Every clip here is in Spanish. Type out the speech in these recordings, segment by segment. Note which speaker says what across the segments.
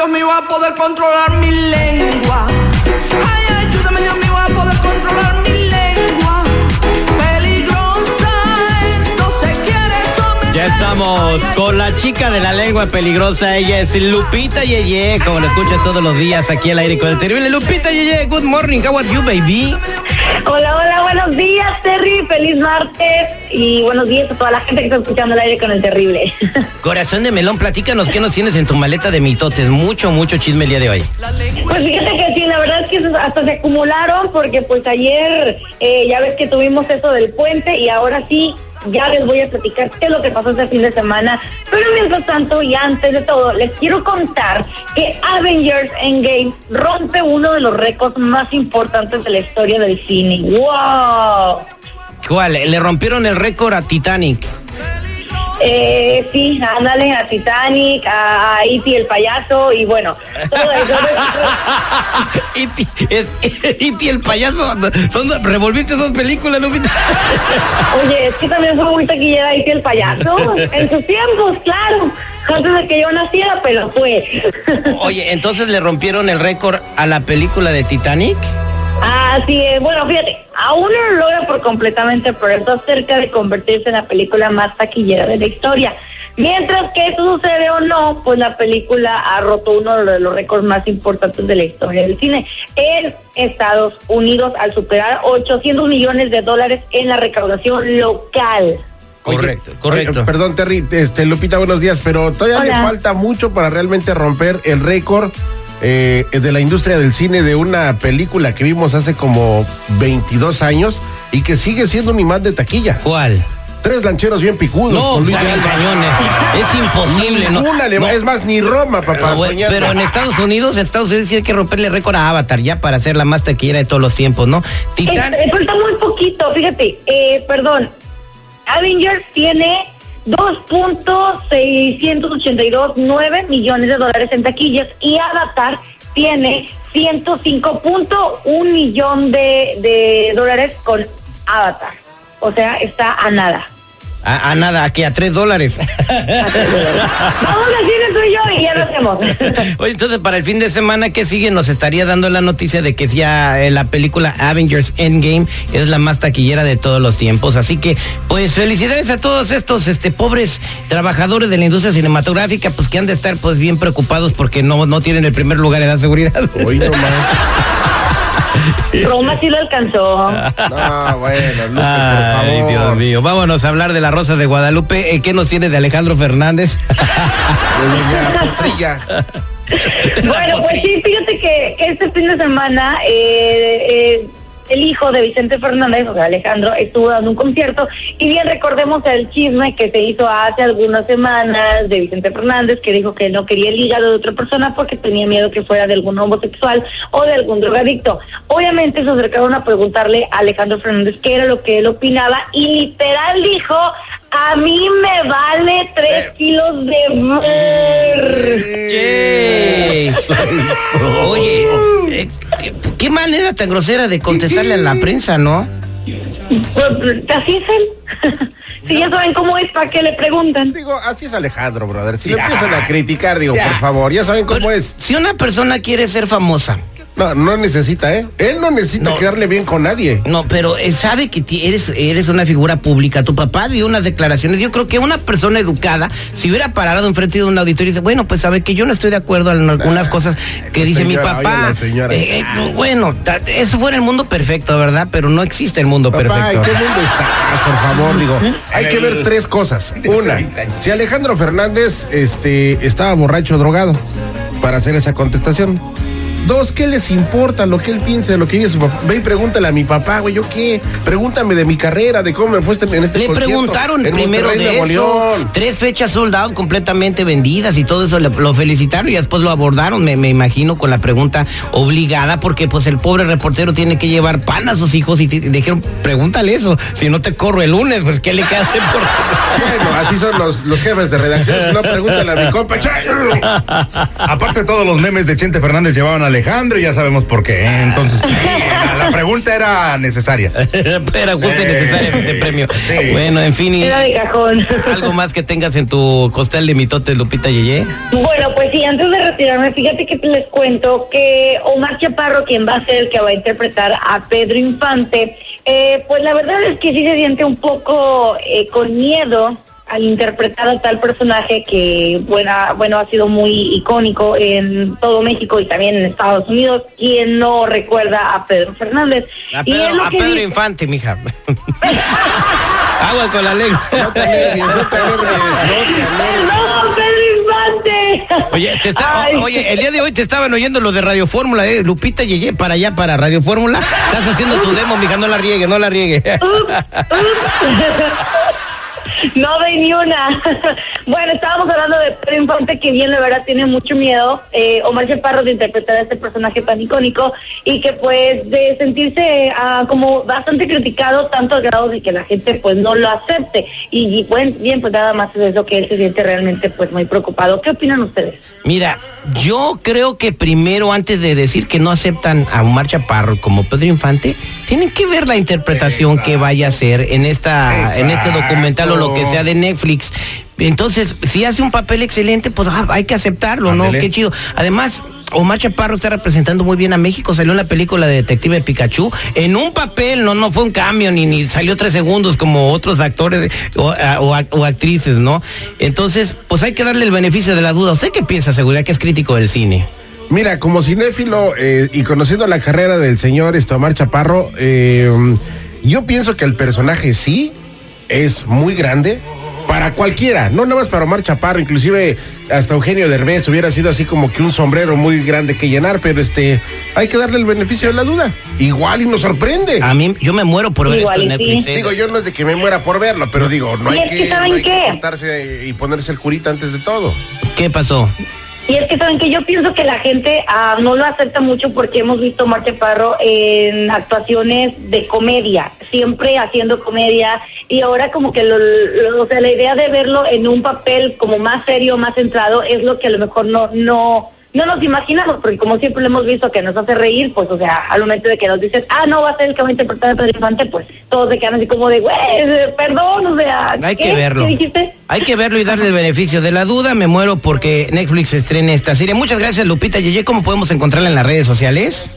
Speaker 1: Ayúdame Dios mío a poder controlar mi lengua. Ay, ayúdame Dios mío a poder controlar mi lengua. Peligrosa esto se quiere someter.
Speaker 2: Ya estamos con la chica de la lengua peligrosa. Ella es Lupita Yeye, como la escuchas todos los días aquí al aire con el terrible. Lupita Yeye, good morning. How are you, baby?
Speaker 3: Hola, hola, buenos días, Terry. Feliz martes y buenos días a toda la gente que está escuchando el aire con el terrible.
Speaker 2: Corazón de melón, platícanos qué nos tienes en tu maleta de mitotes. Mucho, mucho chisme el día de hoy.
Speaker 3: Pues fíjate que sí, la verdad es que hasta se acumularon porque pues ayer eh, ya ves que tuvimos eso del puente y ahora sí, ya les voy a platicar qué es lo que pasó este fin de semana. Pero mientras tanto y antes de todo, les quiero contar que Avengers Endgame rompe uno de los récords más importantes de la historia del cine. ¡Wow!
Speaker 2: ¿Cuál? Le rompieron el récord a Titanic.
Speaker 3: Eh, sí, ándale a Titanic, a, a E.T. el payaso y bueno, todo eso.
Speaker 2: Iti, es, Iti el payaso. Son, revolviste dos películas, Lupita.
Speaker 3: Oye, es que también fue muy taquillera E.T. el payaso. En sus tiempos, claro. Antes de que yo naciera, pero fue.
Speaker 2: Oye, entonces le rompieron el récord a la película de Titanic.
Speaker 3: Así es, bueno, fíjate, aún no lo logra por completamente, pero está cerca de convertirse en la película más taquillera de la historia. Mientras que eso sucede o no, pues la película ha roto uno de los récords más importantes de la historia del cine en Estados Unidos al superar 800 millones de dólares en la recaudación local.
Speaker 2: Correcto,
Speaker 4: Oye,
Speaker 2: correcto.
Speaker 4: perdón, Terry, este, Lupita, buenos días, pero todavía le
Speaker 3: Hola.
Speaker 4: falta mucho para realmente romper el récord eh, de la industria del cine de una película que vimos hace como 22 años y que sigue siendo un imán de taquilla.
Speaker 2: ¿Cuál?
Speaker 4: Tres lancheros bien picudos
Speaker 2: No,
Speaker 4: con Luis de
Speaker 2: cañones. Es imposible, ¿no?
Speaker 4: Ninguna le va-
Speaker 2: No.
Speaker 4: Es más, ni Roma, papá.
Speaker 2: Pero, en Estados Unidos, en Estados Unidos sí hay que romperle récord a Avatar ya para ser la más taquillera de todos los tiempos, ¿no? Titán,
Speaker 3: Eh, eh, falta muy poquito, fíjate, eh, perdón, Avengers tiene 2.682.9 millones de dólares en taquillas y Avatar tiene 105.1 millón de, de dólares con Avatar. O sea, está a nada.
Speaker 2: A, a nada, aquí a tres dólares.
Speaker 3: Vamos al cine tú y yo y ya lo hacemos.
Speaker 2: Oye, entonces para el fin de semana que sigue nos estaría dando la noticia de que ya eh, la película Avengers Endgame es la más taquillera de todos los tiempos. Así que, pues felicidades a todos estos este pobres trabajadores de la industria cinematográfica, pues que han de estar pues bien preocupados porque no, no tienen el primer lugar en la seguridad.
Speaker 4: Hoy nomás.
Speaker 3: Roma sí lo alcanzó.
Speaker 4: No, bueno, Lupe,
Speaker 2: Ay,
Speaker 4: por favor.
Speaker 2: Dios mío. Vámonos a hablar de la Rosa de Guadalupe. Eh, ¿Qué nos tiene de Alejandro Fernández?
Speaker 3: Bueno, pues sí, fíjate que, que este fin de semana eh, eh, el hijo de Vicente Fernández, o sea, Alejandro, estuvo dando un concierto y bien recordemos el chisme que se hizo hace algunas semanas de Vicente Fernández que dijo que no quería el hígado de otra persona porque tenía miedo que fuera de algún homosexual o de algún drogadicto. Obviamente se acercaron a preguntarle a Alejandro Fernández qué era lo que él opinaba y literal dijo, a mí me vale tres kilos de mer.
Speaker 2: Che. Oye, eh, ¿qué- ¿qué manera tan grosera de contestarle a la prensa, no?
Speaker 3: Pues, así es él. si ya saben cómo es, ¿para qué le preguntan?
Speaker 4: Digo, así es Alejandro, brother. Si lo empiezan a criticar, digo, por favor, ya saben cómo es.
Speaker 2: Si una persona quiere ser famosa,
Speaker 4: No, no necesita, ¿eh? Él no necesita
Speaker 2: No.
Speaker 4: quedarle bien con nadie.
Speaker 2: no, pero eh, sabe que eres, eres una figura pública. Tu papá dio unas declaraciones. Yo creo que una persona educada, si hubiera parado enfrente de un auditorio y dice, bueno, pues sabe que yo no estoy de acuerdo en algunas cosas que dice mi papá.
Speaker 4: oiga, la señora.
Speaker 2: Eh, eh, no, bueno, ta- eso fuera el mundo perfecto, ¿verdad? Pero no existe el mundo
Speaker 4: Papá, ¿en
Speaker 2: perfecto.
Speaker 4: qué mundo estás? Por favor, digo, hay que ver tres cosas. Una, si Alejandro Fernández este, estaba borracho o drogado para hacer esa contestación. Dos, ¿qué les importa lo que él piense, lo que dice su papá? Ve y pregúntale a mi papá, güey, ¿yo qué? Pregúntame de mi carrera, de cómo me fue este, en este
Speaker 2: Le
Speaker 4: concierto
Speaker 2: preguntaron
Speaker 4: en
Speaker 2: primero
Speaker 4: Monterrey,
Speaker 2: de eso. Tres fechas sold out completamente vendidas y todo eso le- lo felicitaron y después lo abordaron, me, me imagino, con la pregunta obligada, porque pues el pobre reportero tiene que llevar pan a sus hijos y te- dijeron, pregúntale eso, si no te corro el lunes, pues ¿qué le queda hacer por
Speaker 4: Bueno, así son los, los jefes de redacción. Si no, pregúntale a mi compa.
Speaker 5: Aparte todos los memes de Chente Fernández llevaban a Alejandro y ya sabemos por qué. ¿eh? Entonces, sí, la, la pregunta era necesaria.
Speaker 2: Era justo y necesario ese premio.
Speaker 5: Sí.
Speaker 2: Bueno, en fin, y
Speaker 3: Era de cajón.
Speaker 2: algo más que tengas en tu costal de mitote, Lupita Yeye.
Speaker 3: Bueno, pues sí, antes de retirarme, fíjate que les cuento que Omar Chaparro, quien va a ser el que va a interpretar a Pedro Infante, eh, pues la verdad es que sí se siente un poco eh, con miedo al interpretar a tal personaje que buena, bueno ha sido muy icónico en todo México y también en Estados Unidos. quien no recuerda a Pedro Fernández?
Speaker 2: A
Speaker 3: Y es
Speaker 2: Pedro,
Speaker 3: lo
Speaker 2: a
Speaker 3: que
Speaker 2: Pedro
Speaker 3: dice-
Speaker 2: Infante, mija. Agua con la lengua.
Speaker 4: No te nervies, no te nervies, no te nervies.
Speaker 3: ¡Perdón, Pedro Infante!
Speaker 2: Oye, te está- oye, el día de hoy te estaban oyendo los de Radio Fórmula, eh. Lupita Yeye para allá, para Radio Fórmula. Estás haciendo tu demo, mija, no la riegue, no la riegue.
Speaker 3: No doy ni una. bueno, estábamos hablando de Pedro Infante, que bien, la verdad, tiene mucho miedo. Eh, Omar Chaparro de interpretar a este personaje tan icónico y que, pues, de sentirse ah, como bastante criticado, tanto al grado de que la gente, pues, no lo acepte. Y, y, bien, pues nada más es eso que él se siente realmente, pues, muy preocupado. ¿Qué opinan ustedes?
Speaker 2: Mira, yo creo que primero, antes de decir que no aceptan a Omar Chaparro como Pedro Infante, tienen que ver la interpretación que vaya a hacer en esta, en este documental o lo que sea de Netflix. Entonces, si hace un papel excelente, pues ah, hay que aceptarlo, ¿no? Qué chido. Además, Omar Chaparro está representando muy bien a México. Salió en la película de Detective Pikachu en un papel, no, no fue un cambio, ni, ni salió tres segundos como otros actores o, actrices, ¿no? Entonces, pues hay que darle el beneficio de la duda. ¿Usted qué piensa, seguridad, que es crítico del cine?
Speaker 4: Mira, como cinéfilo eh, y conociendo la carrera del señor este, Omar Chaparro, eh, yo pienso que el personaje sí es muy grande para cualquiera, no nada más para Omar Chaparro, inclusive hasta Eugenio Derbez hubiera sido así como que un sombrero muy grande que llenar, pero este hay que darle el beneficio de la duda. Igual y nos sorprende.
Speaker 2: A mí, yo me muero por ver
Speaker 3: Igual
Speaker 2: esto en
Speaker 3: sí.
Speaker 2: Netflix. ¿eh?
Speaker 4: Digo, yo no es de que me muera por verlo, pero digo, no hay
Speaker 3: es que,
Speaker 4: que,
Speaker 3: ¿saben
Speaker 4: no hay que
Speaker 3: qué?
Speaker 4: juntarse y ponerse el curita antes de todo.
Speaker 2: ¿Qué pasó?
Speaker 3: Y es que saben que yo pienso que la gente ah, no lo acepta mucho porque hemos visto a Omar Chaparro en actuaciones de comedia, siempre haciendo comedia. Y ahora como que lo, lo- o sea, la idea de verlo en un papel como más serio, más centrado es lo que a lo mejor no no no nos imaginamos porque como siempre lo hemos visto que nos hace reír, pues o sea, al momento de que nos dicen, "Ah, no va a ser el que va a interpretar a Pedro Infante", pues todos se quedan así como de, "Güey, perdón", o sea,
Speaker 2: Hay
Speaker 3: ¿qué?
Speaker 2: que verlo.
Speaker 3: ¿Qué dijiste?
Speaker 2: Hay que verlo y darle el beneficio de la duda. Me muero porque Netflix estrene esta serie. Muchas gracias, Lupita Yeye. ¿Cómo podemos encontrarla en las redes sociales?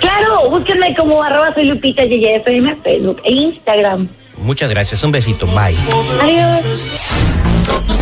Speaker 3: Claro, búsquenme como arroba soy Lupita Yeye FM, Facebook e Instagram.
Speaker 2: Muchas gracias. Un besito. Bye.
Speaker 3: Adiós.